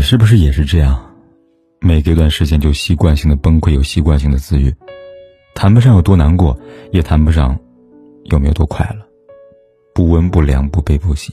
是不是也是这样？每隔一段时间就习惯性的崩溃，有习惯性的自愈，谈不上有多难过，也谈不上有没有多快乐，不温不凉，不悲不喜。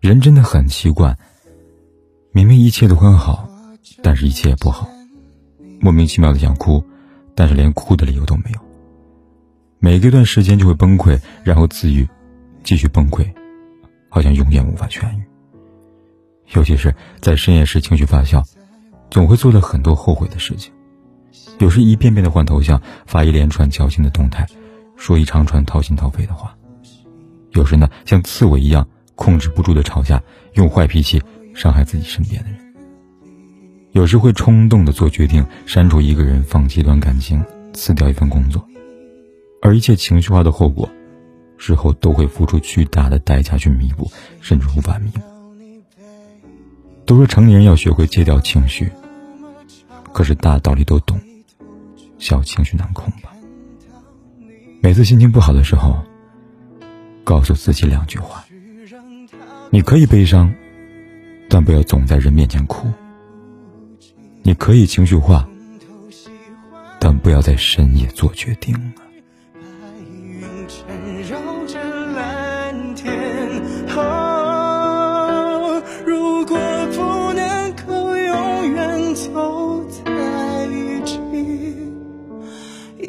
人真的很奇怪，明明一切都很好，但是一切也不好，莫名其妙的想哭，但是连哭的理由都没有。每隔一段时间就会崩溃，然后自愈，继续崩溃，好像永远无法痊愈。尤其是在深夜时情绪发酵，总会做了很多后悔的事情。有时一遍遍的换头像，发一连串矫情的动态，说一长串掏心掏肺的话。有时呢，像刺猬一样控制不住的吵架，用坏脾气伤害自己身边的人。有时会冲动的做决定，删除一个人，放弃一段感情，辞掉一份工作。而一切情绪化的后果，事后都会付出巨大的代价去弥补，甚至无法弥补。都说成年人要学会戒掉情绪，可是大道理都懂，小情绪难控吧。每次心情不好的时候，告诉自己两句话：你可以悲伤，但不要总在人面前哭；你可以情绪化，但不要在深夜做决定。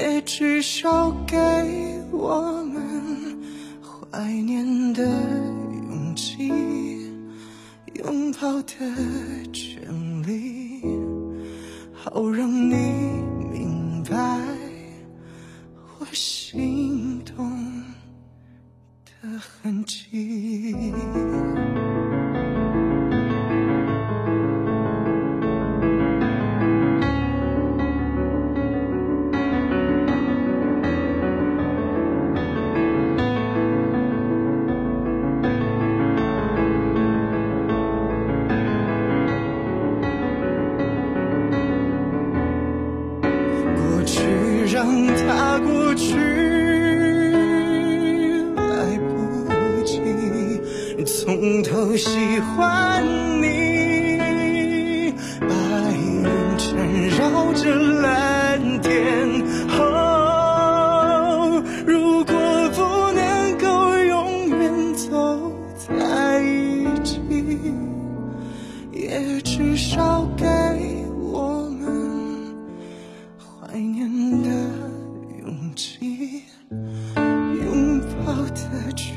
也至少给我们怀念的勇气，拥抱的权利，好让你明白我心从头喜欢你。白云缠绕着蓝天，哦，如果不能够永远走在一起，也至少给我们怀念的勇气，拥抱。的权